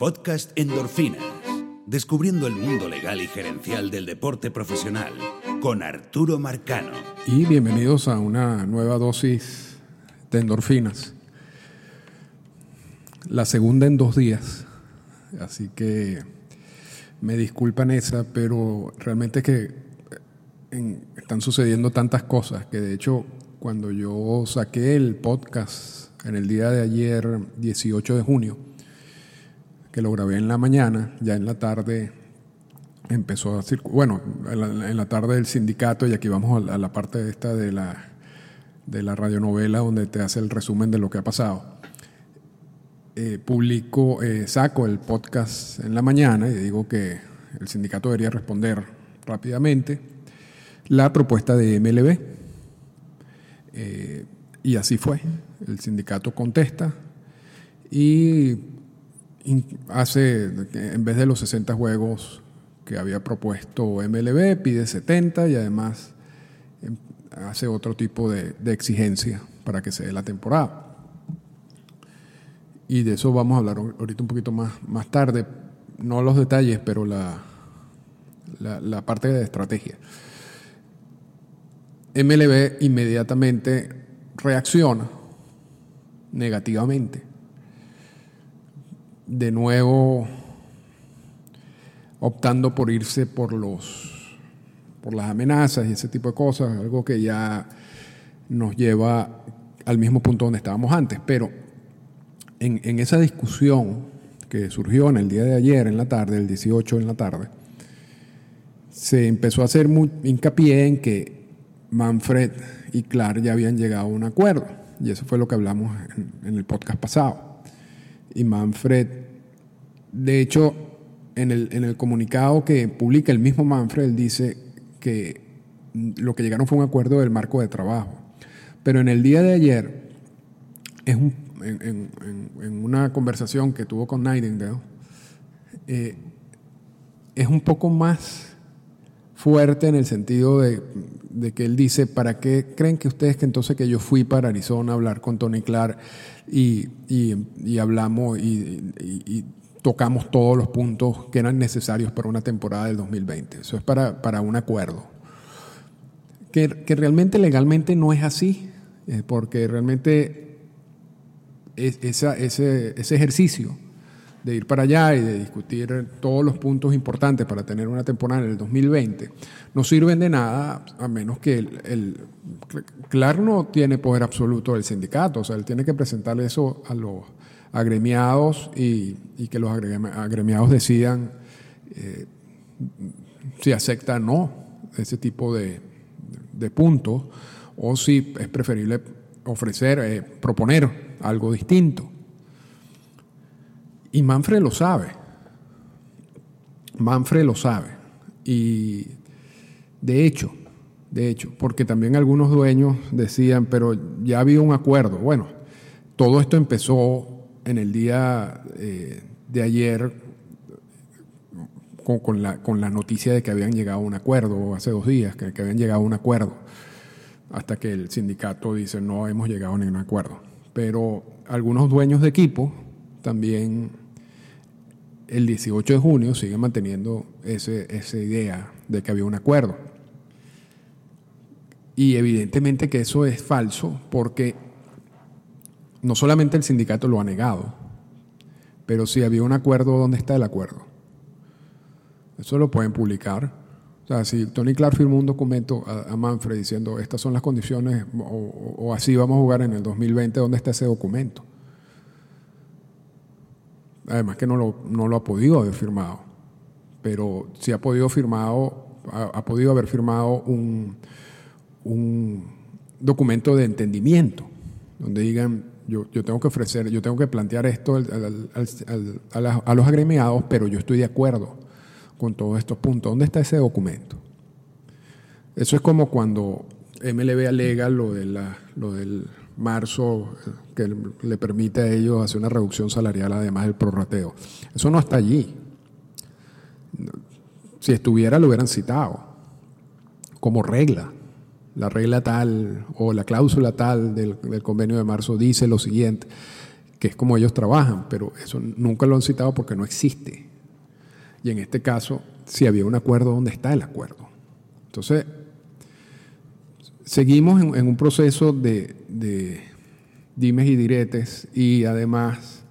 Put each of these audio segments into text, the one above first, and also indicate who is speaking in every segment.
Speaker 1: Podcast Endorfinas. Descubriendo el mundo legal y gerencial del deporte profesional con Arturo Marcano.
Speaker 2: Y bienvenidos a una nueva dosis de endorfinas. La segunda en dos días. Así que me disculpan esa, pero realmente que en- están sucediendo tantas cosas que de hecho cuando yo saqué el podcast en el día de ayer, 18 de junio, que lo grabé en la mañana, ya en la tarde empezó a circular, bueno, en la, tarde del sindicato, y aquí vamos a la, parte esta de la, de la radionovela donde te hace el resumen de lo que ha pasado. Eh, publico, eh, saco el podcast en la mañana y digo que el sindicato debería responder rápidamente la propuesta de MLB. Eh, y así fue. El sindicato contesta y hace, en vez de los 60 juegos que había propuesto MLB, pide 70 y además em, hace otro tipo de, exigencia para que se dé la temporada. Y de eso vamos a hablar ahorita un poquito más, más tarde, no los detalles, pero la, la parte de estrategia. MLB inmediatamente reacciona negativamente. De nuevo optando por irse por los por las amenazas y ese tipo de cosas, algo que ya nos lleva al mismo punto donde estábamos antes. Pero en, esa discusión que surgió en el día de ayer, en la tarde, el 18 en la tarde, se empezó a hacer muy hincapié en que Manfred y Clark ya habían llegado a un acuerdo. Y eso fue lo que hablamos en, en el podcast pasado. Y Manfred, de hecho, en el, en el comunicado que publica el mismo Manfred, dice que lo que llegaron fue un acuerdo del marco de trabajo. Pero en el día de ayer, es un- en- en una conversación que tuvo con Nightingale, eh, es un poco más fuerte en el sentido de, que él dice, ¿para qué creen que ustedes que entonces que yo fui para Arizona a hablar con Tony Clark y, y- hablamos y, tocamos todos los puntos que eran necesarios para una temporada del 2020? Eso es para, para un acuerdo. Que, que realmente legalmente no es así, eh, porque realmente ese, ese ejercicio de ir para allá y de discutir todos los puntos importantes para tener una temporada en el 2020 no sirven de nada a menos que el, el Clark no tiene poder absoluto del sindicato, o sea, él tiene que presentarle eso a los agremiados y, que los agremi- agremiados decidan eh, si aceptan o no ese tipo de, de puntos o si es preferible ofrecer, eh, proponer algo distinto. Y Manfred lo sabe. Manfred lo sabe. Y de hecho, de hecho, porque también algunos dueños decían, pero ya había un acuerdo. Bueno, todo esto empezó en el día eh, de ayer con, la, con la noticia de que habían llegado a un acuerdo, hace dos días, que, que habían llegado a un acuerdo, hasta que el sindicato dice no hemos llegado a ningún acuerdo. Pero algunos dueños de equipo también el 18 de junio siguen manteniendo ese, esa idea de que había un acuerdo. Y evidentemente que eso es falso porque no solamente el sindicato lo ha negado, pero si había un acuerdo, ¿dónde está el acuerdo? Eso lo pueden publicar. O sea, si Tony Clark firmó un documento a, Manfred diciendo estas son las condiciones o, o- o así vamos a jugar en el 2020, ¿dónde está ese documento? Además que no lo, no lo ha podido haber firmado, pero sí ha podido firmado, ha, podido haber firmado un, un documento de entendimiento, donde digan yo, yo tengo que ofrecer, yo tengo que plantear esto a los agremiados, pero yo estoy de acuerdo con todos estos puntos. ¿Dónde está ese documento? Eso es como cuando MLB alega lo, de la, lo del marzo eh, que le permite a ellos hacer una reducción salarial además del prorrateo. Eso no está allí. Si estuviera lo hubieran citado como regla. La regla tal o la cláusula tal del, del convenio de marzo dice lo siguiente, que es como ellos trabajan, pero eso nunca lo han citado porque no existe. Y en este caso, si había un acuerdo, ¿dónde está el acuerdo? Entonces, seguimos en, un proceso de, de dimes y diretes y además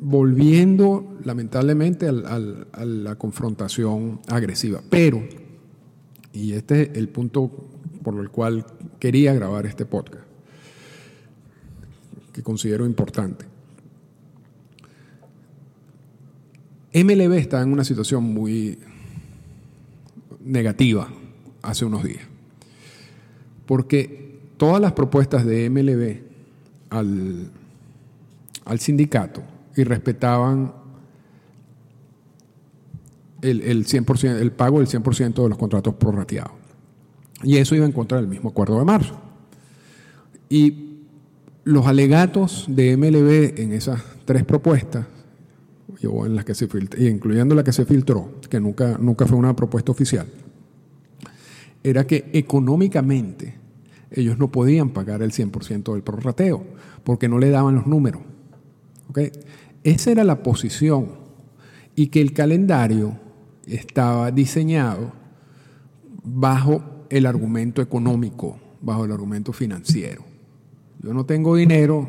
Speaker 2: volviendo lamentablemente a la confrontación agresiva. Pero, y este es el punto por el cual quería grabar este podcast, que considero importante. MLB está en una situación muy negativa hace unos días, porque todas las propuestas de MLB al, al sindicato y respetaban el, el, 100%, el pago del 100% de los contratos prorrateados. Y eso iba en contra del mismo acuerdo de marzo. Y los alegatos de MLB en esas tres propuestas, en las que se incluyendo la que se filtró, que nunca, nunca fue una propuesta oficial, era que económicamente ellos no podían pagar el 100% del prorrateo, porque no le daban los números. ¿okay? Esa era la posición y que el calendario estaba diseñado bajo el argumento económico, bajo el argumento financiero. Yo no tengo dinero,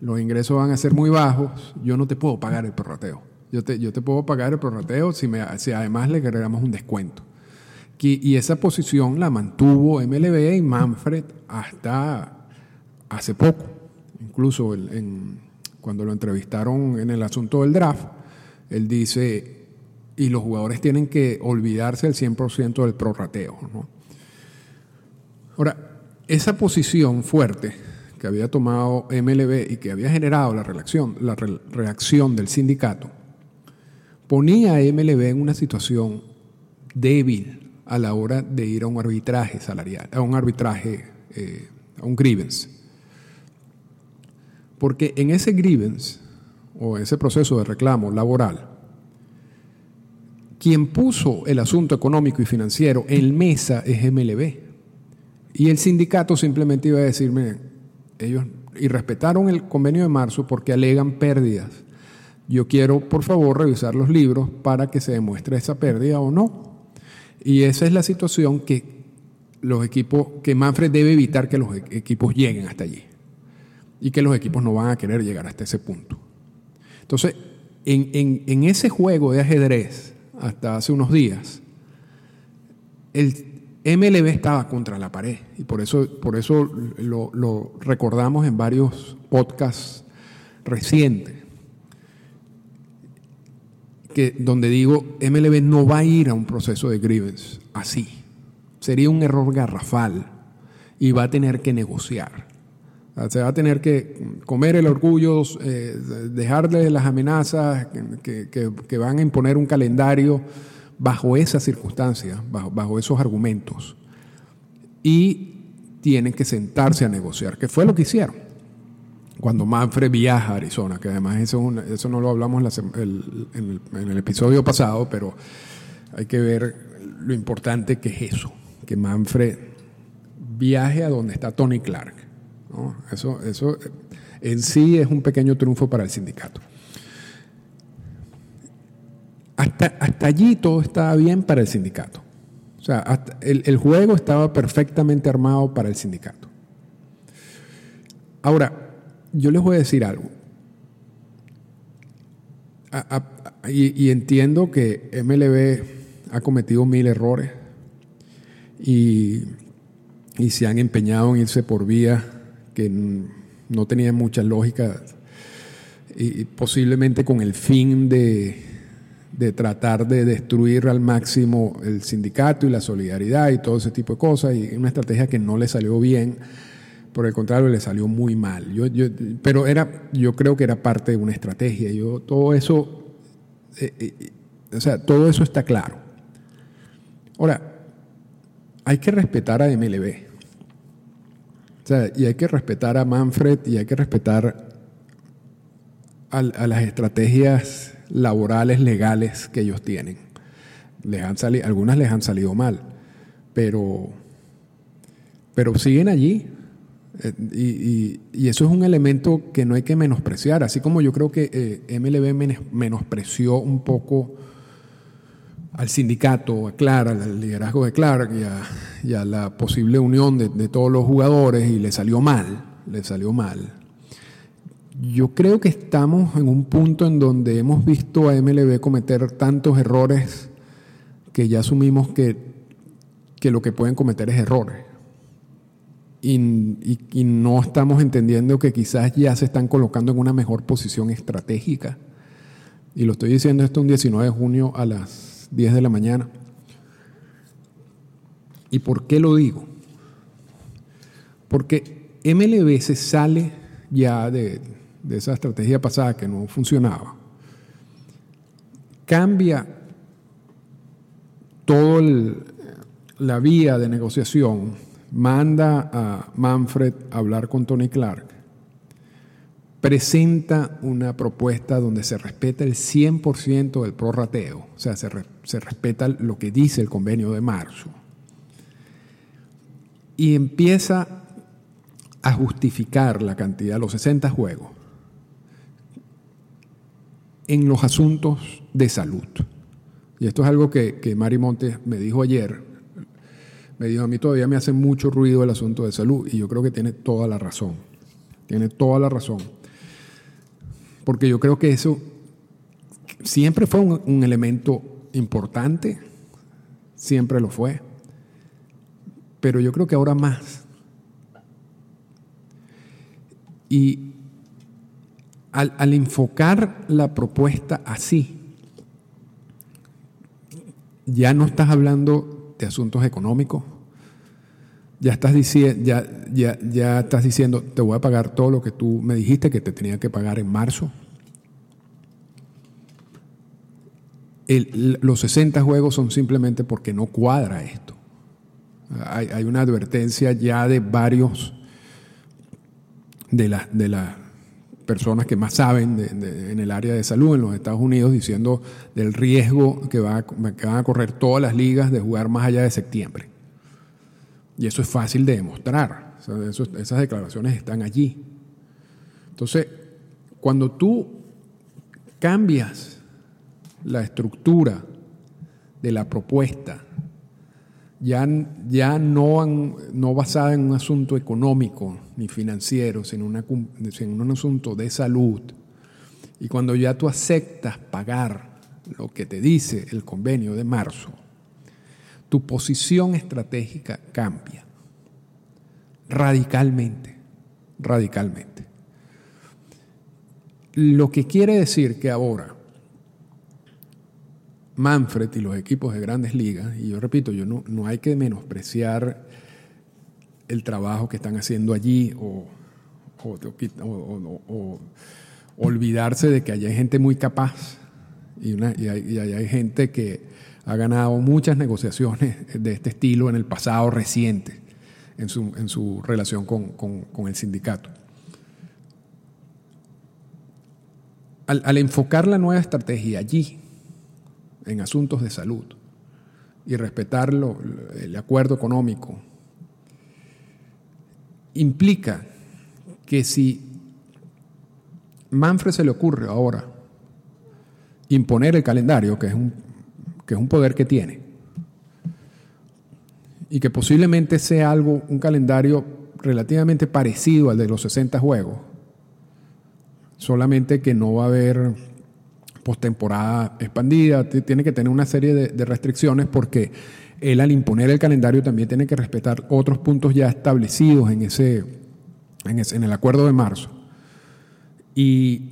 Speaker 2: los ingresos van a ser muy bajos, yo no te puedo pagar el prorrateo. Yo te, yo te puedo pagar el prorrateo si, me, si además le agregamos un descuento. Y, esa posición la mantuvo MLB y Manfred hasta hace poco. Incluso cuando lo entrevistaron en el asunto del draft, él dice, y los jugadores tienen que olvidarse el 100% del prorrateo. Ahora, esa posición fuerte que había tomado MLB y que había generado la reacción, la reacción del sindicato, ponía a MLB en una situación débil a la hora de ir a un arbitraje salarial, a un arbitraje, eh, a un grievance. Porque en ese grievance o ese proceso de reclamo laboral, quien puso el asunto económico y financiero en mesa es MLB. Y el sindicato simplemente iba a decirme, ellos y respetaron el convenio de marzo porque alegan pérdidas. Yo quiero, por favor, revisar los libros para que se demuestre esa pérdida o no. Y esa es la situación que los equipos, que Manfred debe evitar que los e-, equipos lleguen hasta allí y que los equipos no van a querer llegar hasta ese punto. Entonces, en, ese juego de ajedrez, hasta hace unos días, el MLB estaba contra la pared y por eso, por eso lo recordamos en varios podcasts recientes, que, donde digo, MLB no va a ir a un proceso de grievance así. Sería un error garrafal y va a tener que negociar. Se va a tener que comer el orgullo, eh, dejarle las amenazas que, van a imponer un calendario bajo esas circunstancias, bajo, esos argumentos. Y tienen que sentarse a negociar, que fue lo que hicieron. Cuando Manfred viaja a Arizona, que además eso, eso no lo hablamos en, el, en el episodio pasado, pero hay que ver lo importante que es eso, que Manfred viaje a donde está Tony Clark eso, eso en sí es un pequeño triunfo para el sindicato. Hasta, hasta allí todo estaba bien para el sindicato. O sea, el, juego estaba perfectamente armado para el sindicato. Ahora, yo les voy a decir algo. y, entiendo que MLB ha cometido mil errores y, y se han empeñado en irse por vía que no tenía mucha lógica y posiblemente con el fin de, tratar de destruir al máximo el sindicato y la solidaridad y todo ese tipo de cosas, y una estrategia que no le salió bien, por el contrario, le salió muy mal. Yo, pero era, yo creo que era parte de una estrategia. Yo, todo eso, eh, eh, o sea, todo eso está claro. Ahora, hay que respetar a MLB y hay que respetar a Manfred y hay que respetar a, las estrategias laborales, legales que ellos tienen. Les han salido, algunas les han salido mal, pero, pero siguen allí. Eh, y, eso es un elemento que no hay que menospreciar, así como yo creo que eh, MLB menospreció un poco al sindicato, a Clark, al liderazgo de Clark y a, la posible unión de, todos los jugadores y le salió mal, le salió mal. Yo creo que estamos en un punto en donde hemos visto a MLB cometer tantos errores que ya asumimos que lo que pueden cometer es errores y, no estamos entendiendo que quizás ya se están colocando en una mejor posición estratégica. Y lo estoy diciendo esto un 19 de junio a las 10 de la mañana. ¿Y por qué lo digo? Porque MLB se sale ya de, de esa estrategia pasada que no funcionaba. Cambia toda la vía de negociación manda a Manfred a hablar con Tony Clark, presenta una propuesta donde se respeta el 100% del prorrateo, o sea, se, se respeta lo que dice el convenio de marzo, y empieza a justificar la cantidad, los 60 juegos, en los asuntos de salud. Y esto es algo que, que Mari Montes me dijo ayer, me dijo, a mí todavía me hace mucho ruido el asunto de salud y yo creo que tiene toda la razón. Tiene toda la razón. Porque yo creo que eso siempre fue un, elemento importante, siempre lo fue, pero yo creo que ahora más. Y al, al, enfocar la propuesta así, ya no estás hablando de asuntos económicos. Ya estás, diciendo, ya, ya, ya estás diciendo, te voy a pagar todo lo que tú me dijiste que te tenía que pagar en marzo. los 60 juegos son simplemente porque no cuadra esto. Hay, hay una advertencia ya de varios de las de la personas que más saben en el área de salud en los Estados Unidos diciendo del riesgo que, va, que van a correr todas las ligas de jugar más allá de septiembre. Y eso es fácil de demostrar. esas declaraciones están allí. Entonces, cuando tú cambias la estructura de la propuesta, ya, ya no, no basada en un asunto económico, ni financiero, sino, un asunto de salud. Y cuando ya tú aceptas pagar lo que te dice el convenio de marzo, tu posición estratégica cambia radicalmente, radicalmente. Lo que quiere decir que ahora Manfred y los equipos de grandes ligas, y yo repito, yo no, no hay que menospreciar el trabajo que están haciendo allí o, olvidarse de que allá hay gente muy capaz y, una, y, hay, gente que ha ganado muchas negociaciones de este estilo en el pasado reciente en su, en su relación con, con, el sindicato. Al enfocar la nueva estrategia allí, en asuntos de salud, y respetar el acuerdo económico implica que si Manfred se le ocurre ahora imponer el calendario, que es un, que es un poder que tiene, y que posiblemente sea algo, un calendario relativamente parecido al de los 60 juegos, solamente que no va a haber postemporada expandida, tiene que tener una serie de, restricciones porque él al imponer el calendario también tiene que respetar otros puntos ya establecidos en, ese, en, el acuerdo de marzo. Y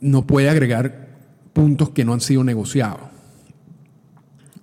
Speaker 2: no puede agregar puntos que no han sido negociados.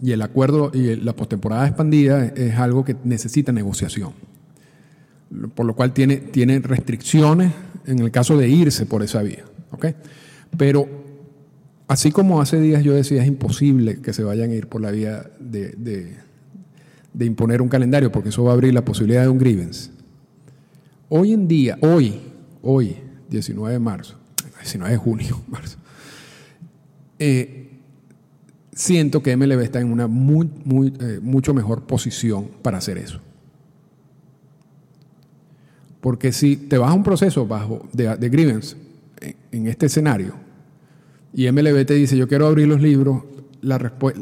Speaker 2: Y el acuerdo y la postemporada expandida es algo que necesita negociación. Por lo cual tiene, tiene restricciones en el caso de irse por esa vía. Pero Así como hace días yo decía, es imposible que se vayan a ir por la vía de, imponer un calendario, porque eso va a abrir la posibilidad de un grievance. Hoy en día, hoy, hoy, 19 de marzo, 19 de junio, marzo, eh, siento que MLB está en una muy, eh, mucho mejor posición para hacer eso. Porque si te vas a un proceso bajo de, de grievance en este escenario y MLB te dice yo quiero abrir los libros, la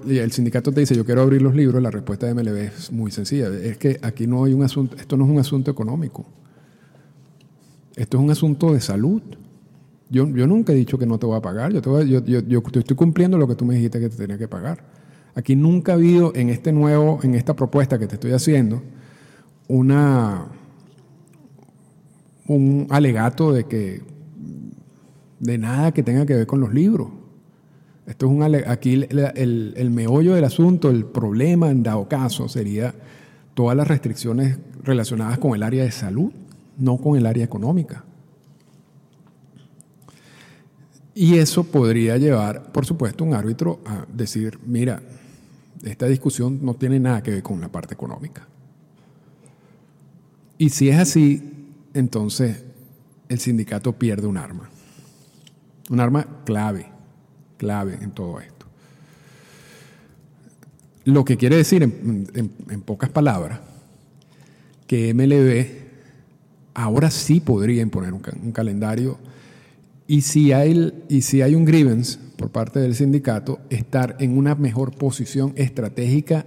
Speaker 2: el sindicato te dice yo quiero abrir los libros, la respuesta de MLB es muy sencilla. Es que aquí no hay un asunto, esto no es un asunto económico. Esto es un asunto de salud. Yo, yo nunca he dicho que no te voy a pagar. Yo, te voy a- yo, yo- estoy cumpliendo lo que tú me dijiste que te tenía que pagar. Aquí nunca ha habido en este nuevo, en esta propuesta que te estoy haciendo, una un alegato de que de nada que tenga que ver con los libros. Esto es un aquí el, el- el meollo del asunto, el problema en dado caso sería todas las restricciones relacionadas con el área de salud, no con el área económica. Y eso podría llevar, por supuesto, un árbitro a decir, mira, esta discusión no tiene nada que ver con la parte económica. Y si es así, entonces el sindicato pierde un arma. Un arma clave, clave en todo esto. Lo que quiere decir, en, pocas palabras, que MLB ahora sí podría imponer un calendario y si, hay, y si hay un grievance por parte del sindicato, estar en una mejor posición estratégica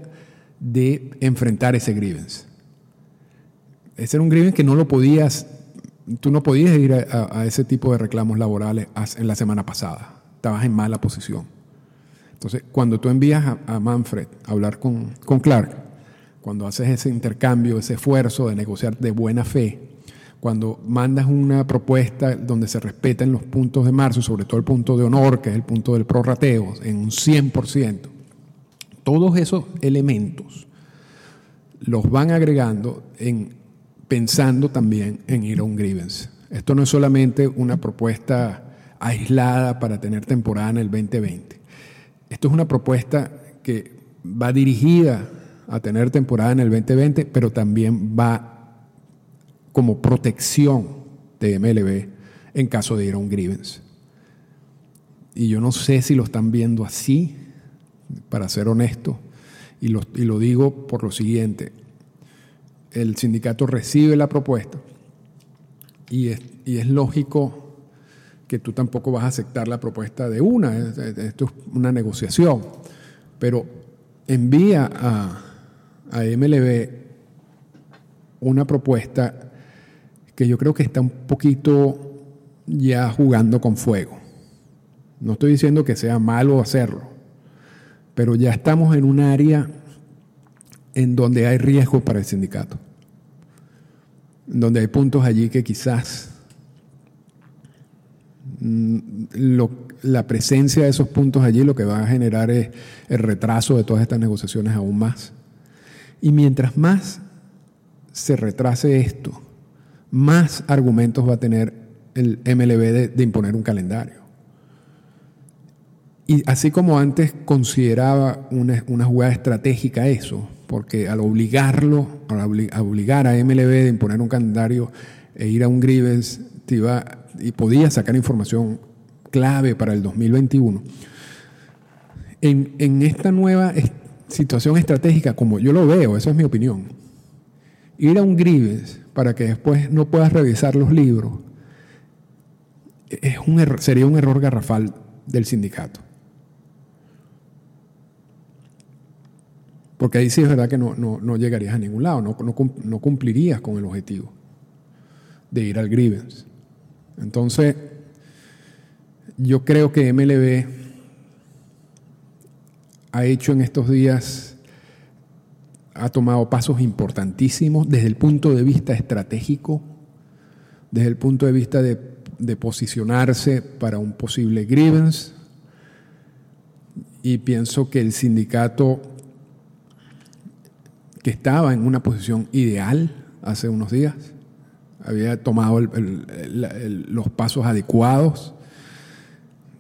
Speaker 2: de enfrentar ese grievance. Ese era un grievance que no lo podías, tú no podías ir a, ese tipo de reclamos laborales en la semana pasada. Estabas en mala posición. Entonces, cuando tú envías a, a Manfred a hablar con, con Clark, cuando haces ese intercambio, ese esfuerzo de negociar de buena fe, cuando mandas una propuesta donde se respeten los puntos de marzo, sobre todo el punto de honor, que es el punto del prorrateo, en un 100%, todos esos elementos los van agregando en, pensando también en ir a un grievance. Esto no es solamente una propuesta aislada para tener temporada en el 2020. Esto es una propuesta que va dirigida a tener temporada en el 2020, pero también va como protección de MLB en caso de ir a un grievance. Y yo no sé si lo están viendo así, para ser honesto, y lo, y lo digo por lo siguiente. El sindicato recibe la propuesta y es, y es lógico que tú tampoco vas a aceptar la propuesta de una, es- es- esto es una negociación, pero envía a, a MLB una propuesta que yo creo que está un poquito ya jugando con fuego. No estoy diciendo que sea malo hacerlo, pero ya estamos en un área en donde hay riesgo para el sindicato, en donde hay puntos allí que quizás mm, la presencia de esos puntos allí lo que va a generar es el retraso de todas estas negociaciones aún más. Y mientras más se retrase esto, más argumentos va a tener el MLB de, imponer un calendario. Y así como antes consideraba una jugada estratégica eso, porque al obligarlo, al obligar a MLB de imponer un calendario e ir a un grievance, te iba, y podía sacar información clave para el 2021. En, en esta nueva situación estratégica, como yo lo veo, esa es mi opinión, ir a un grievance para que después no puedas revisar los libros es un sería un error garrafal del sindicato. Porque ahí sí es verdad que no, no- no llegarías a ningún lado, no, no cum- no cumplirías con el objetivo de ir al grievance. Entonces, yo creo que MLB ha hecho en estos días, ha tomado pasos importantísimos desde el punto de vista estratégico, desde el punto de vista de, de posicionarse para un posible grievance. Y pienso que el sindicato que estaba en una posición ideal hace unos días, había tomado los pasos adecuados,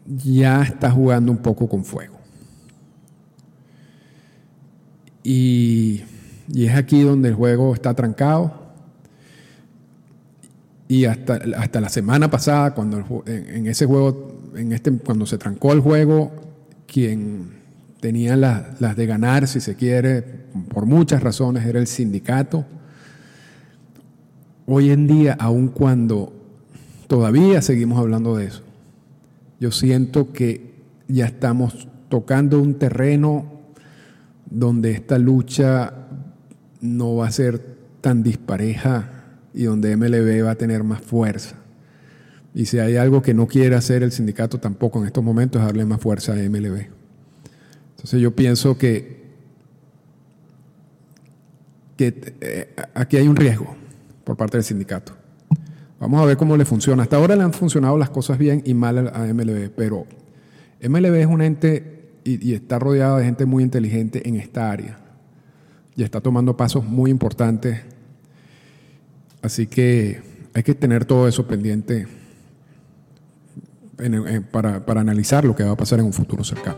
Speaker 2: ya está jugando un poco con fuego. Y, y es aquí donde el juego está trancado. Y hasta, hasta la semana pasada, cuando en ese juego, en este, cuando se trancó el juego, quien tenía la- las de ganar, si se quiere, por muchas razones, era el sindicato. hoy en día, aun cuando todavía seguimos hablando de eso, yo siento que ya estamos tocando un terreno donde esta lucha no va a ser tan dispareja y donde MLB va a tener más fuerza. Y si hay algo que no quiere hacer el sindicato tampoco en estos momentos es darle más fuerza a MLB. Entonces yo pienso que, que eh, aquí hay un riesgo por parte del sindicato. Vamos a ver cómo le funciona. Hasta ahora le han funcionado las cosas bien y mal a MLB, pero MLB es un ente y, está rodeado de gente muy inteligente en esta área y está tomando pasos muy importantes. Así que hay que tener todo eso pendiente para, para analizar lo que va a pasar en un futuro cercano.